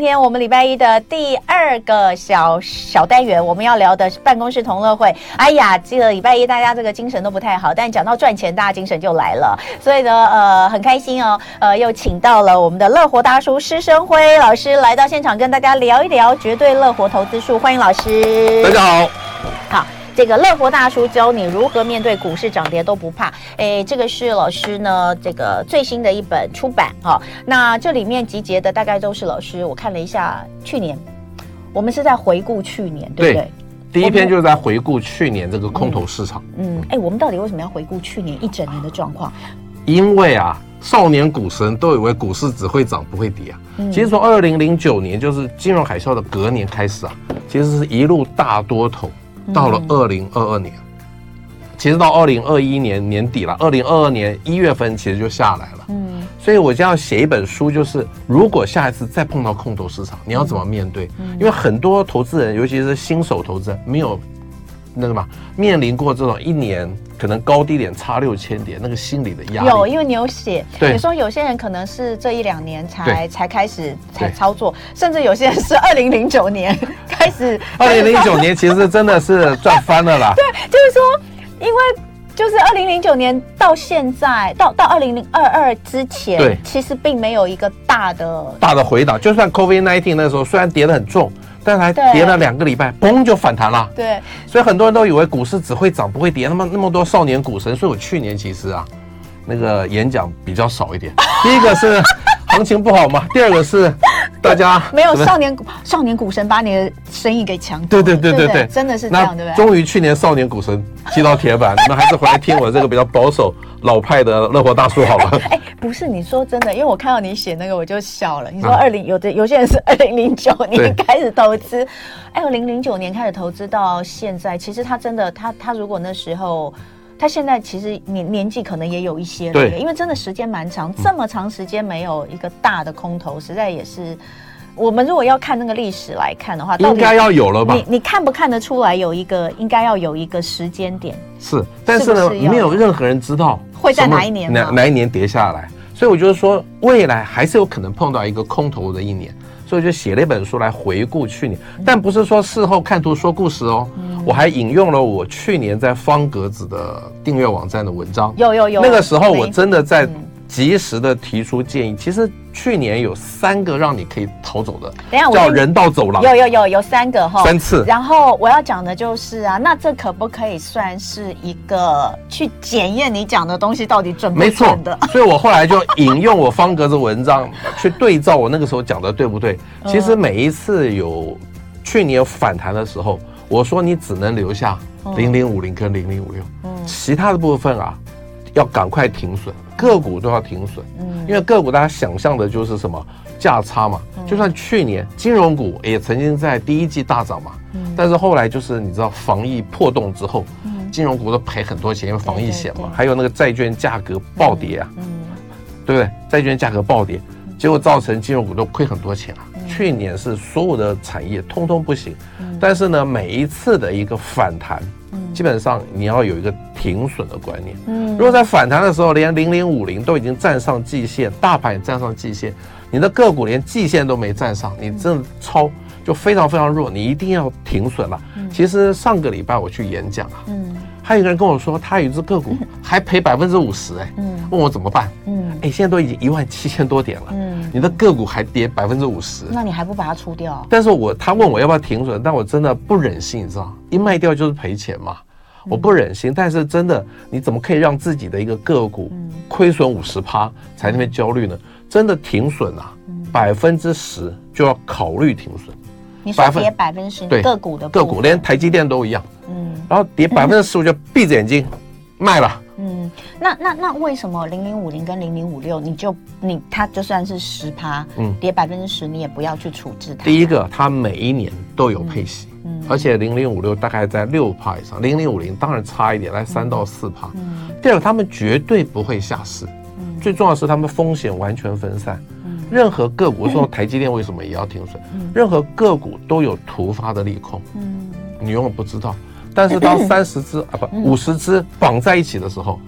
今天我们礼拜一的第二个小小单元，我们要聊的是办公室同乐会。哎呀，这个礼拜一大家这个精神都不太好，但讲到赚钱，大家精神就来了。所以呢，呃，很开心哦，呃，又请到了我们的乐活大叔施生辉老师来到现场，跟大家聊一聊绝对乐活投资术。欢迎老师。大家好。好。这个乐活大叔教你如何面对股市涨跌都不怕。哎，这个是老师呢，这个最新的一本出版哈、哦。那这里面集结的大概都是老师，我看了一下，去年我们是在回顾去年，对不对？对，第一篇就是在回顾去年这个空头市场。嗯，哎，我们到底为什么要回顾去年一整年的状况？因为啊，少年股神都以为股市只会涨不会跌啊。嗯、其实从二零零九年就是金融海啸的隔年开始啊，其实是一路大多头。到了二零二二年，其实到二零二一年年底了，二零二二年一月份其实就下来了。嗯，所以我就要写一本书，就是如果下一次再碰到空头市场，你要怎么面对？因为很多投资人，尤其是新手投资人，没有那个嘛，面临过这种一年可能高低点差六千点那个心理的压力。有，因为你有写，你说有些人可能是这一两年才才开始才操作，甚至有些人是二零零九年。开始，二零零九年其实真的是赚翻了啦。对，就是说，因为就是二零零九年到现在，到到二零零二二之前，对，其实并没有一个大的大的回档。就算 COVID nineteen 那时候虽然跌得很重，但是还跌了两个礼拜，嘣就反弹了。对，所以很多人都以为股市只会涨不会跌。那么那么多少年股神，所以我去年其实啊，那个演讲比较少一点。第一个是行情不好嘛，第二个是。大家没有少年股少年股神把你的生意给抢走，对对对对对，真的是这样，对不对？终于去年少年股神踢到铁板，你们还是回来听我这个比较保守老派的乐活大叔好了。哎，不是你说真的，因为我看到你写那个我就笑了。你说二零有的有些人是 二零零九年开始投资，哎，二零零九年开始投资到现在，其实他真的他他如果那时候。他现在其实年年纪可能也有一些了，对，因为真的时间蛮长，这么长时间没有一个大的空头，实在也是。我们如果要看那个历史来看的话，应该要有了吧？你你看不看得出来有一个应该要有一个时间点？是，但是呢，是是没有任何人知道会在哪一年哪哪一年跌下来，所以我觉得说未来还是有可能碰到一个空头的一年。所以就写了一本书来回顾去年，但不是说事后看图说故事哦。我还引用了我去年在方格子的订阅网站的文章。有有有。那个时候我真的在及时的提出建议。其实去年有三个让你可以逃走的，等下叫人道走廊。有有有有三个哈，三次。然后我要讲的就是啊，那这可不可以算是一个去检验你讲的东西到底准不准的？没错。所以我后来就引用我方格子文章去对照我那个时候讲的对不对？其实每一次有去年有反弹的时候，我说你只能留下零零五零跟零零五六，其他的部分啊要赶快停损。个股都要停损，嗯，因为个股大家想象的就是什么价差嘛，就算去年金融股也曾经在第一季大涨嘛，嗯，但是后来就是你知道防疫破洞之后，嗯，金融股都赔很多钱，因为防疫险嘛，还有那个债券价格暴跌啊，嗯，对不对？债券价格暴跌，结果造成金融股都亏很多钱啊。去年是所有的产业通通不行，但是呢，每一次的一个反弹。基本上你要有一个停损的观念。嗯，如果在反弹的时候，连零零五零都已经站上季线，大盘也站上季线，你的个股连季线都没站上，你真的超就非常非常弱，你一定要停损了。其实上个礼拜我去演讲啊，嗯，还有一个人跟我说，他有一只个股还赔百分之五十，哎，嗯，问我怎么办？嗯，哎，现在都已经一万七千多点了，嗯，你的个股还跌百分之五十，那你还不把它出掉？但是我他问我要不要停损，但我真的不忍心，你知道，一卖掉就是赔钱嘛。我不忍心，但是真的，你怎么可以让自己的一个个股亏损五十趴才那边焦虑呢？真的停损啊，百分之十就要考虑停损。你说跌百分之十，个股的个股连台积电都一样，嗯，然后跌百分之十五就闭着眼睛卖了。嗯，那那那为什么零零五零跟零零五六你就你它就算是十趴，嗯，跌百分之十你也不要去处置它？第一个，它每一年都有配息。嗯而且零零五六大概在六趴以上，零零五零当然差一点，来三到四趴。嗯第二个，他们绝对不会下市。嗯最重要的是他们风险完全分散。嗯任何个股说台积电为什么也要停损？任何个股都有突发的利空。嗯你永远不知道。但是当 三十只啊不五十只绑在一起的时候，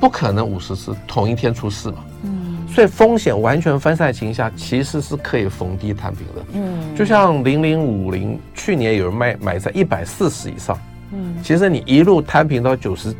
不可能五十只同一天出事嘛。嗯。所以风险完全分散情况下，其实是可以逢低摊平的。嗯，就像零零五零，去年有人卖买在一百四十以上，嗯，其实你一路摊平到九十，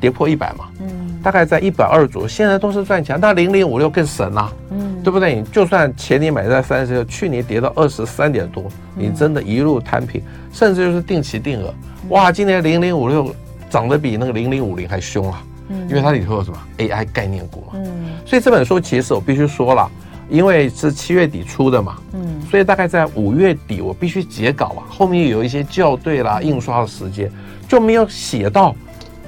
跌破一百嘛，嗯，大概在一百二左右，现在都是赚钱。那零零五六更神啦，嗯，对不对？你就算前年买在三十六，去年跌到二十三点多，你真的一路摊平，甚至就是定期定额，哇，今年零零五六涨得比那个零零五零还凶啊！嗯，因为它里头有什么 AI 概念股嘛，嗯，所以这本书其实我必须说了，因为是七月底出的嘛，嗯，所以大概在五月底我必须截稿啊，后面有一些校对啦、印刷的时间就没有写到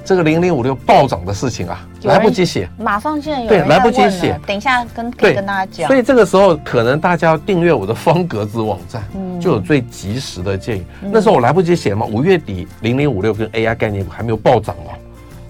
这个零零五六暴涨的事情啊，来不及写，马上现在有对来不及写，等一下跟可以跟大家讲，所以这个时候可能大家要订阅我的方格子网站，嗯，就有最及时的建议。那时候我来不及写嘛，五月底零零五六跟 AI 概念股还没有暴涨哦。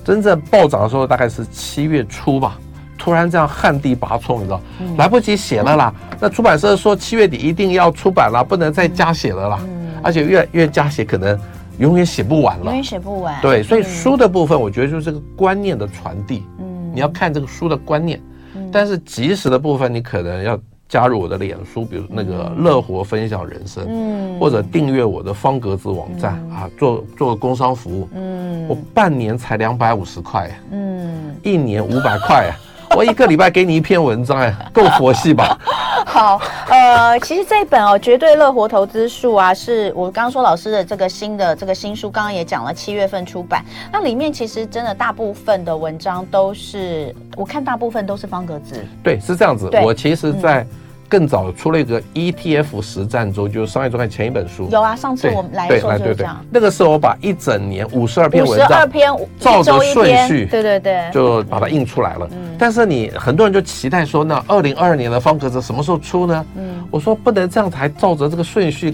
真正暴涨的时候大概是七月初吧，突然这样旱地拔葱，你知道，嗯、来不及写了啦。嗯、那出版社说七月底一定要出版了，不能再加写了啦。嗯、而且越越加写可能永远写不完了，永远写不完。对，所以书的部分我觉得就是这个观念的传递。嗯，你要看这个书的观念，嗯、但是即时的部分你可能要。加入我的脸书，比如那个乐活分享人生，嗯，或者订阅我的方格子网站啊，做做工商服务，嗯，我半年才两百五十块，嗯，一年五百块。我一个礼拜给你一篇文章，哎，够佛系吧？好，呃，其实这一本哦，《绝对乐活投资术》啊，是我刚刚说老师的这个新的这个新书，刚刚也讲了，七月份出版。那里面其实真的大部分的文章都是，我看大部分都是方格子。对，是这样子。我其实，在、嗯。更早出了一个 ETF 实战周，就是商业周刊前一本书。有啊，上次我们来的时候就是这样。那个时候我把一整年五十二篇文章，五十二篇，照着顺序，对对对，就把它印出来了。嗯。但是你很多人就期待说，那二零二二年的方格子什么时候出呢？嗯。我说不能这样子，还照着这个顺序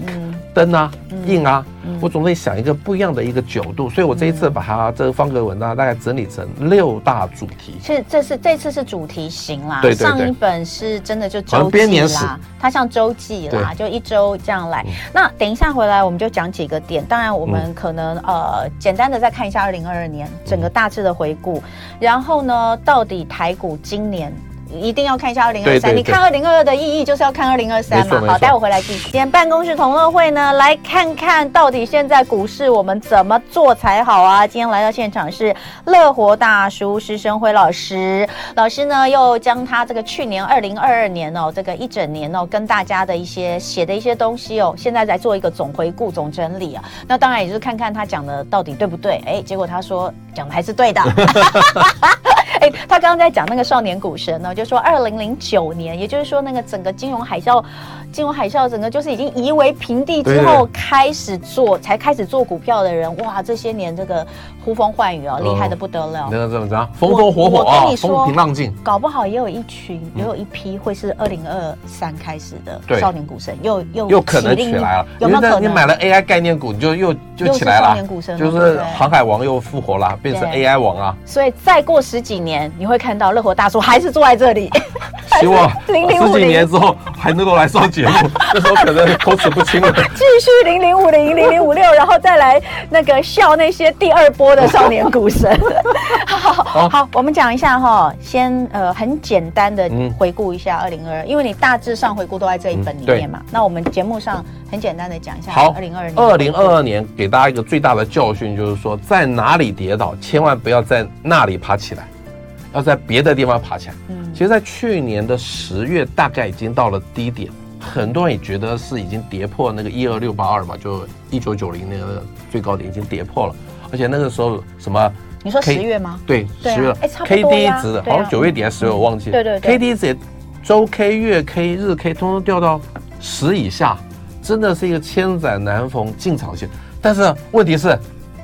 登啊，印啊。我总得想一个不一样的一个角度，所以我这一次把它这个方格文章大概整理成六大主题。是，这是这次是主题型啦。对对对。上一本是真的就周记啦，它像周记啦，就一周这样来。那等一下回来我们就讲几个点，当然我们可能呃简单的再看一下二零二二年整个大致的回顾，然后呢，到底台股今年。一定要看一下二零二三，你看二零二二的意义就是要看二零二三嘛。好，待会回来继续。今天办公室同乐会呢，来看看到底现在股市我们怎么做才好啊？今天来到现场是乐活大叔施生辉老师，老师呢又将他这个去年二零二二年哦，这个一整年哦，跟大家的一些写的一些东西哦，现在在做一个总回顾、总整理啊。那当然也就是看看他讲的到底对不对？哎，结果他说讲的还是对的。哎，他刚刚在讲那个少年股神呢，就说二零零九年，也就是说那个整个金融海啸。金融海啸整个就是已经夷为平地之后开始做，才开始做股票的人，哇，这些年这个呼风唤雨哦，厉害的不得了。那个怎么着？风风火火啊，风平浪静。搞不好也有一群，也有一批会是二零二三开始的少年股神，又又又可能起来了。有没有可能？你买了 AI 概念股，你就又就起来了。少年股神就是航海王又复活了，变成 AI 王啊。所以再过十几年，你会看到乐活大叔还是坐在这里。希望十几年之后还能够来上节目，那时候可能口齿不清了。继续零零五零零零五六，然后再来那个笑那些第二波的少年股神。好，好，好，我们讲一下哈，先呃很简单的回顾一下二零二二，因为你大致上回顾都在这一本里面嘛。那我们节目上很简单的讲一下。好，二零二二年。二零二二年给大家一个最大的教训就是说，在哪里跌倒，千万不要在那里爬起来，要在别的地方爬起来。嗯。其实，在去年的十月，大概已经到了低点，很多人也觉得是已经跌破那个一二六八二嘛，就一九九零年的最高点已经跌破了，而且那个时候什么？你说十月吗？对，十月。哎，K D 值好像九月底还是十月，我忘记了。对对，K D 值，周 K、月 K、日 K，通通掉到十以下，真的是一个千载难逢进场线。但是问题是，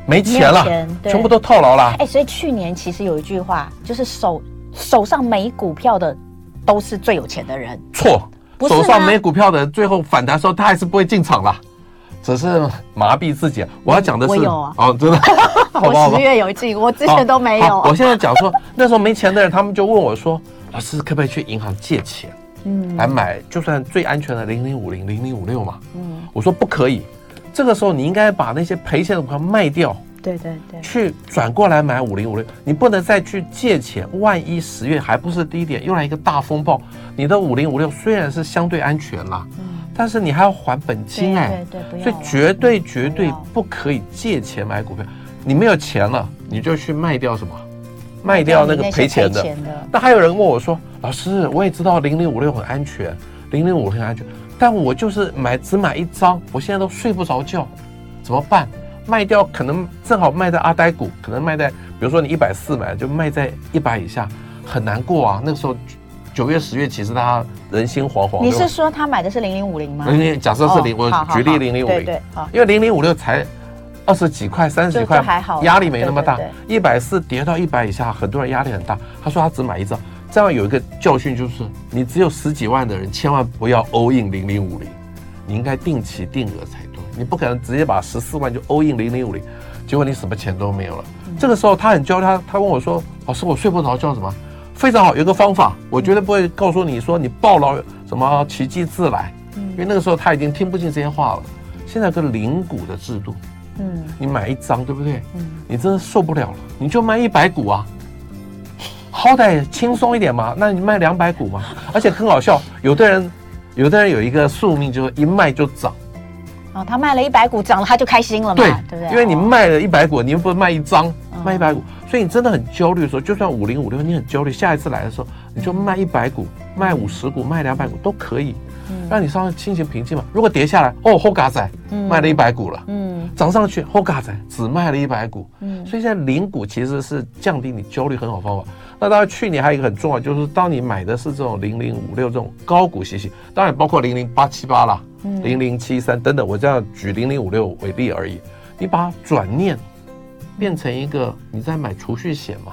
没钱了，全部都套牢了。哎，所以去年其实有一句话，就是手。手上没股票的都是最有钱的人。错，手上没股票的最后反弹时候，他还是不会进场了，只是麻痹自己。我要讲的是，我有啊，哦，真的，我十月有进，我之前都没有。我现在讲说，那时候没钱的人，他们就问我说：“老师，可不可以去银行借钱，嗯，来买就算最安全的零零五零、零零五六嘛？”嗯，我说不可以。这个时候你应该把那些赔钱的股票卖掉。对对对，去转过来买五零五六，你不能再去借钱，万一十月还不是低点，又来一个大风暴，你的五零五六虽然是相对安全啦，嗯，但是你还要还本金哎，对对对，所以绝对绝对不可以借钱买股票，你没有钱了，你就去卖掉什么，卖掉那个赔钱的。那还有人问我说，老师，我也知道零零五六很安全，零零五六很安全，但我就是买只买一张，我现在都睡不着觉，怎么办？卖掉可能正好卖在阿呆股，可能卖在，比如说你一百四买，就卖在一百以下，很难过啊。那个时候九月十月，其实大家人心惶惶。你是说他买的是零零五零吗？零零，假设是零，我举例零零五零，对，因为零零五六才二十几块、三十几块，还好，压力没那么大。一百四跌到一百以下，很多人压力很大。他说他只买一张，这样有一个教训就是，你只有十几万的人，千万不要 all in 零零五零，你应该定期定额才。你不可能直接把十四万就 all in 零零五零，结果你什么钱都没有了。嗯、这个时候他很焦虑，他他问我说：“老师，我睡不着觉，什么？非常好，有个方法，我绝对不会告诉你说你抱牢什么奇迹自来，嗯、因为那个时候他已经听不进这些话了。现在有个零股的制度，嗯，你买一张对不对？嗯，你真的受不了了，你就卖一百股啊，好歹轻松一点嘛。那你卖两百股嘛，而且很好笑，有的人有的人有一个宿命，就是一卖就涨。哦，他卖了一百股，涨了他就开心了嘛？对，对不对？因为你卖了一百股，你又不是卖一张，哦、卖一百股，所以你真的很焦虑的时候，就算五零五六，你很焦虑，下一次来的时候，你就卖一百股，卖五十股，卖两百股都可以，嗯、让你稍微心情平静嘛。如果跌下来，哦，后嘎仔卖了一百股了，嗯，涨上去，后嘎仔只卖了一百股，嗯，所以现在零股其实是降低你焦虑很好方法。那当然，去年还有一个很重要，就是当你买的是这种零零五六这种高股息息，当然包括零零八七八啦。零零七三等等，我这样举零零五六为例而已。你把它转念变成一个你在买储蓄险嘛？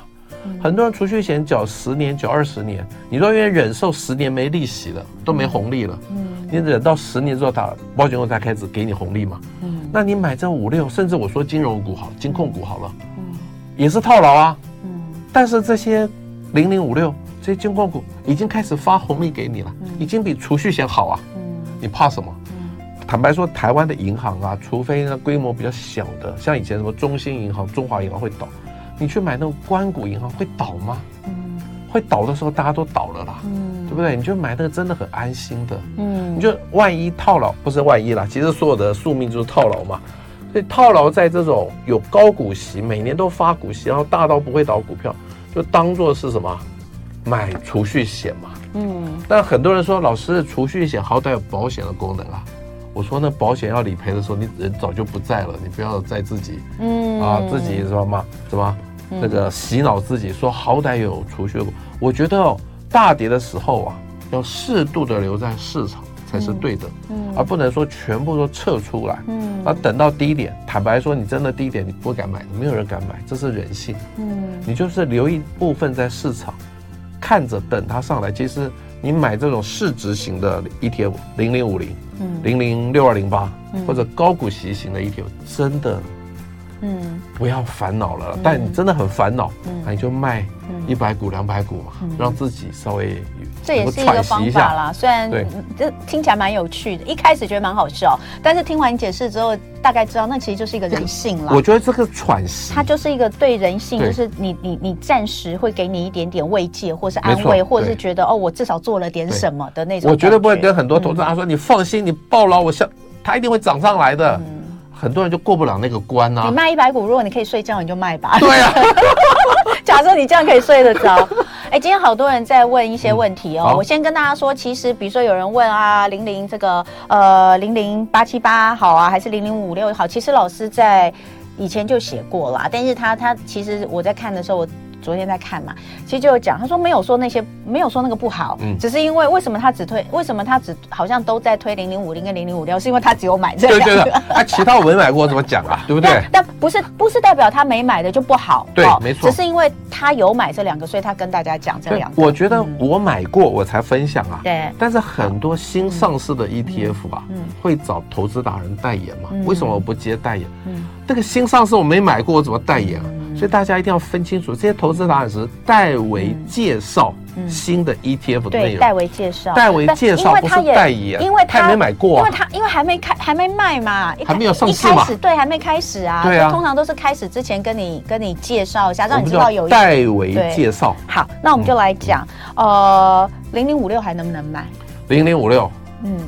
很多人储蓄险缴十年、缴二十年，你都愿意忍受十年没利息了，都没红利了，嗯，你忍到十年之后，他保险公司才开始给你红利嘛？嗯，那你买这五六，甚至我说金融股好，金控股好了，嗯，也是套牢啊，嗯，但是这些零零五六这些金控股已经开始发红利给你了，已经比储蓄险好啊，嗯，你怕什么？坦白说，台湾的银行啊，除非那规模比较小的，像以前什么中信银行、中华银行会倒，你去买那种关谷银行会倒吗？嗯，会倒的时候大家都倒了啦，嗯，对不对？你就买那个真的很安心的，嗯，你就万一套牢，不是万一啦，其实所有的宿命就是套牢嘛。所以套牢在这种有高股息、每年都发股息，然后大到不会倒股票，就当做是什么买储蓄险嘛，嗯。但很多人说，老师，储蓄险好歹有保险的功能啊。我说那保险要理赔的时候，你人早就不在了，你不要再自己，嗯啊，自己什么嘛，什么那个洗脑自己，说好歹有储蓄。我觉得哦，大跌的时候啊，要适度的留在市场才是对的，嗯，而不能说全部都撤出来，嗯，而等到低点，坦白说，你真的低点你不敢买，没有人敢买，这是人性，嗯，你就是留一部分在市场，看着等它上来。其实你买这种市值型的 ETF 零零五零。零零六二零八或者高股息型的 ETF，真的，嗯，不要烦恼了。嗯、但你真的很烦恼，那、嗯、你就卖一百股、两百股嘛，嗯、让自己稍微这也是一个方法啦。虽然这听起来蛮有趣的，一开始觉得蛮好笑，但是听完你解释之后，大概知道那其实就是一个人性了。我觉得这个喘息，它就是一个对人性，就是你你你暂时会给你一点点慰藉，或是安慰，或者是觉得哦，我至少做了点什么的那种。我绝对不会跟很多投资人说，你放心，你抱牢，我相它一定会涨上来的。很多人就过不了那个关啊。你卖一百股，如果你可以睡觉，你就卖吧。对啊。假设你这样可以睡得着。哎，今天好多人在问一些问题哦。我先跟大家说，其实比如说有人问啊，零零这个呃零零八七八好啊，还是零零五六好？其实老师在以前就写过啦，但是他他其实我在看的时候我。昨天在看嘛，其实就有讲，他说没有说那些，没有说那个不好，嗯，只是因为为什么他只推，为什么他只好像都在推零零五零跟零零五六，是因为他只有买这两个，对对对，他其他我没买过，怎么讲啊？对不对？但不是不是代表他没买的就不好，对，没错，只是因为他有买这两个，所以他跟大家讲这两个。我觉得我买过，我才分享啊。对。但是很多新上市的 ETF 啊，嗯会找投资达人代言嘛？为什么我不接代言？嗯，这个新上市我没买过，我怎么代言啊？所以大家一定要分清楚，这些投资达人是代为介绍，新的 ETF 的内容。对，代为介绍，代为介绍不是代言，因为他没买过，因为他因为还没开，还没卖嘛，还没有上市嘛，对，还没开始啊。对啊，通常都是开始之前跟你跟你介绍一下，让你知道有代为介绍。好，那我们就来讲，呃，零零五六还能不能买？零零五六，嗯，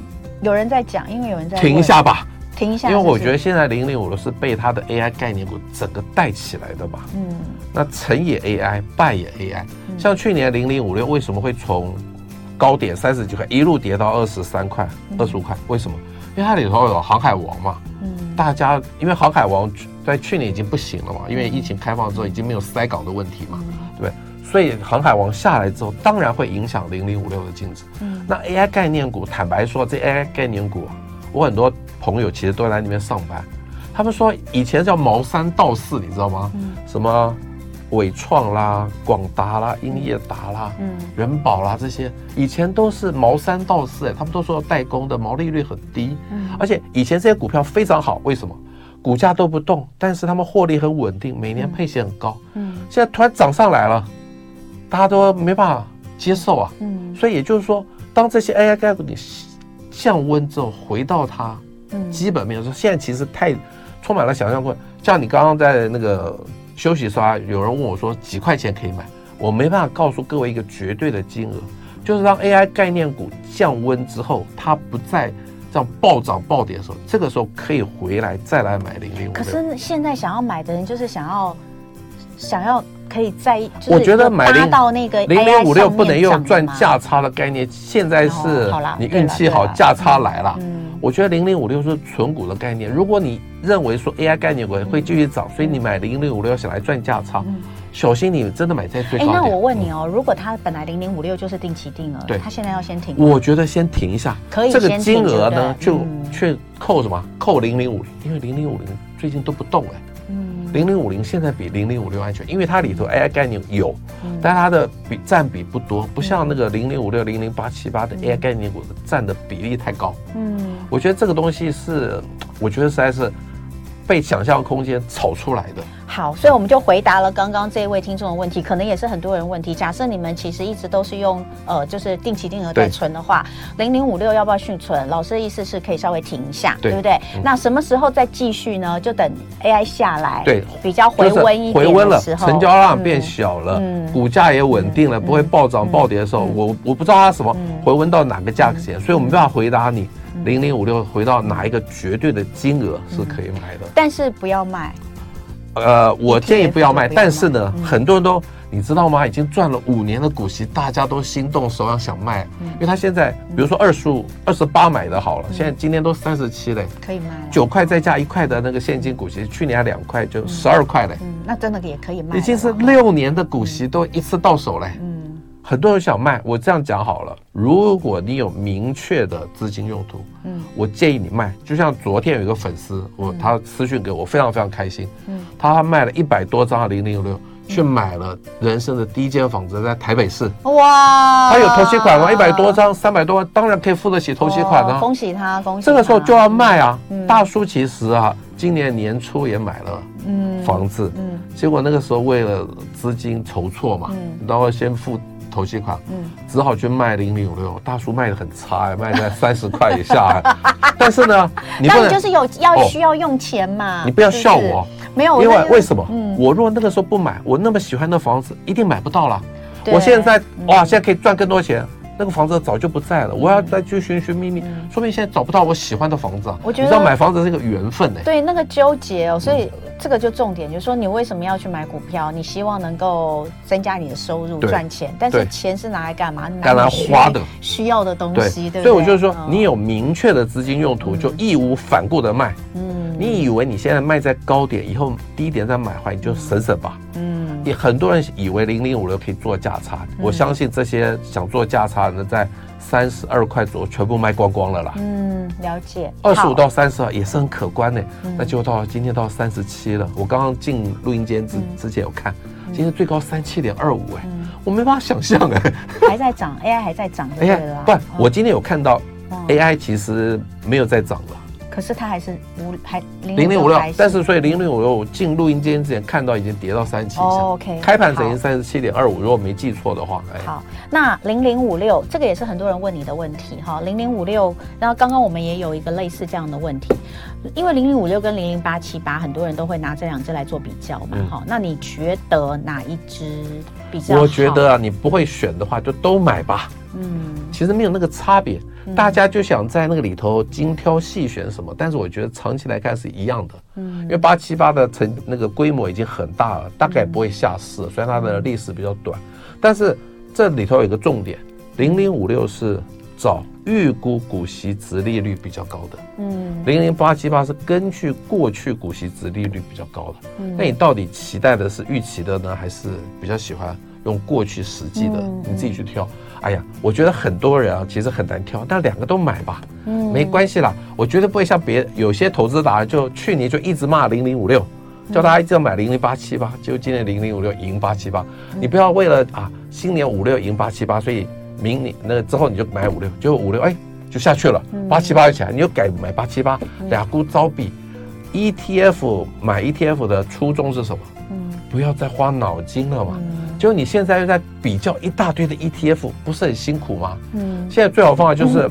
有人在讲，因为有人在停一下吧。停一下，因为我觉得现在零零五六是被它的 AI 概念股整个带起来的吧。嗯，那成也 AI，败也 AI。像去年零零五六为什么会从高点三十几块一路跌到二十三块、二十五块？为什么？因为它里头有航海王嘛。嗯，大家因为航海王在去年已经不行了嘛，因为疫情开放之后已经没有塞港的问题嘛，对不对？所以航海王下来之后，当然会影响零零五六的净值。嗯，那 AI 概念股，坦白说，这 AI 概念股。我很多朋友其实都在那边上班，他们说以前叫茅山道士，你知道吗？嗯，什么伟创啦、广达啦、英业达啦、嗯，仁宝啦这些，以前都是茅山道士，哎，他们都说代工的毛利率很低，嗯，而且以前这些股票非常好，为什么？股价都不动，但是他们获利很稳定，每年配息很高，嗯，现在突然涨上来了，大家都没办法接受啊，嗯，所以也就是说，当这些 AI 概念。降温之后回到它，基本面说现在其实太充满了想象空间。像你刚刚在那个休息刷，有人问我说几块钱可以买，我没办法告诉各位一个绝对的金额，就是让 AI 概念股降温之后，它不再这样暴涨暴跌的时候，这个时候可以回来再来买零零五。可是现在想要买的人就是想要想要。可以在，我觉得买零到那个零零五六不能用赚价差的概念，现在是你运气好，价差来了。我觉得零零五六是纯股的概念。如果你认为说 AI 概念股会继续涨，所以你买零零五六想来赚价差，小心你真的买在最高点。那我问你哦，如果它本来零零五六就是定期定额，对，它现在要先停？我觉得先停一下，可以。这个金额呢，就去扣什么？扣零零五零，因为零零五零最近都不动哎。零零五零现在比零零五六安全，因为它里头 AI 概念有，但它的比占比不多，不像那个零零五六、零零八七八的 AI 概念股占的比例太高。嗯，我觉得这个东西是，我觉得实在是。被想象空间炒出来的。好，所以我们就回答了刚刚这一位听众的问题，可能也是很多人问题。假设你们其实一直都是用呃，就是定期定额在存的话，零零五六要不要续存？老师的意思是可以稍微停一下，对，对不对？嗯、那什么时候再继续呢？就等 AI 下来，对，比较回温一点的时候，成交量变小了，嗯，股价也稳定了，嗯、不会暴涨暴跌的时候，嗯、我我不知道它什么回温到哪个价格线，所以我没办法回答你。零零五六回到哪一个绝对的金额是可以买的，但是不要卖。呃，我建议不要卖，但是呢，很多人都你知道吗？已经赚了五年的股息，大家都心动手痒想卖，因为他现在比如说二十五、二十八买的好了，现在今天都三十七嘞，可以卖九块再加一块的那个现金股息，去年还两块就十二块嘞，嗯，那真的也可以卖，已经是六年的股息都一次到手嘞，嗯。很多人想卖，我这样讲好了。如果你有明确的资金用途，嗯，我建议你卖。就像昨天有一个粉丝，我他私讯给我，非常非常开心，嗯，他卖了一百多张零零五六，去买了人生的第一间房子，在台北市。哇，他有头期款吗？一百多张，三百多万，当然可以付得起头期款啊。恭喜他，恭喜。这个时候就要卖啊。大叔其实啊，今年年初也买了嗯房子，嗯，结果那个时候为了资金筹措嘛，然后先付。头期款，嗯，只好去卖零零五六，大叔卖的很差，卖在三十块以下。但是呢，你不能就是有要需要用钱嘛，你不要笑我，没有，因为为什么？我如果那个时候不买，我那么喜欢的房子一定买不到了。我现在哇，现在可以赚更多钱。那个房子早就不在了，我要再去寻寻觅觅，说明现在找不到我喜欢的房子啊。我觉得你知道买房子是一个缘分呢。对，那个纠结哦，所以这个就重点，就是说你为什么要去买股票？你希望能够增加你的收入赚钱，但是钱是拿来干嘛？拿来花的，需要的东西，对不对？所以我就是说，你有明确的资金用途，就义无反顾的卖。嗯，你以为你现在卖在高点，以后低点再买回来，你就省省吧。嗯。也很多人以为零零五六可以做价差，我相信这些想做价差的在三十二块左右全部卖光光了啦。嗯，了解。二十五到三十二也是很可观的，那就到今天到三十七了。我刚刚进录音间之之前有看，今天最高三七点二五哎，我没办法想象哎。还在涨，AI 还在涨，对了。不，我今天有看到 AI 其实没有在涨了。可是它还是五还零零五六，但是所以零零五六我进录音间之前看到已经跌到三七以下。哦、OK，开盘整经三十七点二五，如果没记错的话。哎、好，那零零五六这个也是很多人问你的问题哈。零零五六，然后刚刚我们也有一个类似这样的问题，因为零零五六跟零零八七八很多人都会拿这两只来做比较嘛。哈、嗯，那你觉得哪一只比较？我觉得啊，你不会选的话就都买吧。嗯，其实没有那个差别。大家就想在那个里头精挑细选什么，但是我觉得长期来看是一样的。嗯，因为八七八的成那个规模已经很大了，大概不会下市。虽然它的历史比较短，但是这里头有一个重点，零零五六是找预估股息值利率比较高的。嗯，零零八七八是根据过去股息值利率比较高的。嗯，那你到底期待的是预期的呢，还是比较喜欢用过去实际的？你自己去挑。哎呀，我觉得很多人啊，其实很难挑，但两个都买吧，嗯，没关系啦。我绝对不会像别有些投资达人，就去年就一直骂零零五六，叫大家一直要买零零八七八，就今年零零五六赢八七八。你不要为了啊，新年五六赢八七八，所以明年那个之后你就买五六，就五六哎就下去了，八七八又起来，你又改买八七八，俩股遭毙。ETF 买 ETF 的初衷是什么？嗯，不要再花脑筋了嘛。就你现在又在比较一大堆的 ETF，不是很辛苦吗？嗯，现在最好方法就是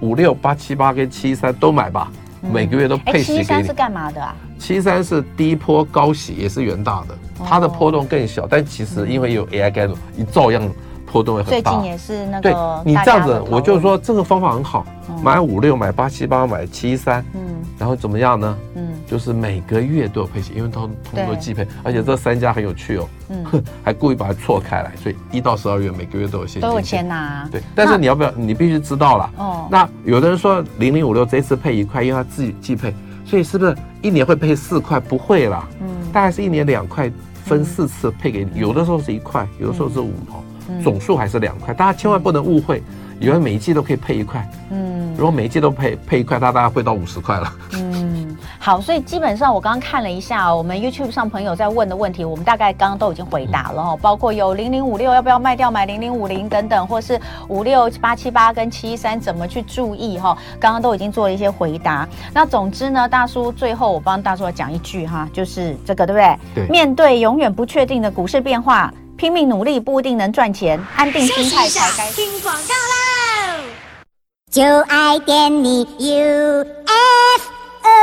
五六八七八跟七三都买吧，每个月都配息给你。七三是干嘛的啊？七三是低波高息，也是元大的，它的波动更小，但其实因为有 AI 概念，你照样波动会很大。最近也是那个。对，你这样子，我就说这个方法很好，买五六买八七八买七三，嗯，然后怎么样呢？嗯。就是每个月都有配息，因为通通过季配，而且这三家很有趣哦，嗯，还故意把它错开来，所以一到十二月每个月都有现金，都有钱拿。对，但是你要不要？你必须知道了。哦，那有的人说零零五六这次配一块，因为它自己季配，所以是不是一年会配四块？不会啦，嗯，大概是一年两块，分四次配给你，有的时候是一块，有的时候是五毛，总数还是两块，大家千万不能误会，以为每一季都可以配一块，嗯，如果每一季都配配一块，它大概会到五十块了，嗯。好，所以基本上我刚刚看了一下，我们 YouTube 上朋友在问的问题，我们大概刚刚都已经回答了哦，包括有零零五六要不要卖掉买零零五零等等，或是五六八七八跟七一三怎么去注意哈，刚刚都已经做了一些回答。那总之呢，大叔最后我帮大叔讲一句哈，就是这个对不对？对。面对永远不确定的股市变化，拼命努力不一定能赚钱，安定心态才该。听广告啦！就爱点你 U。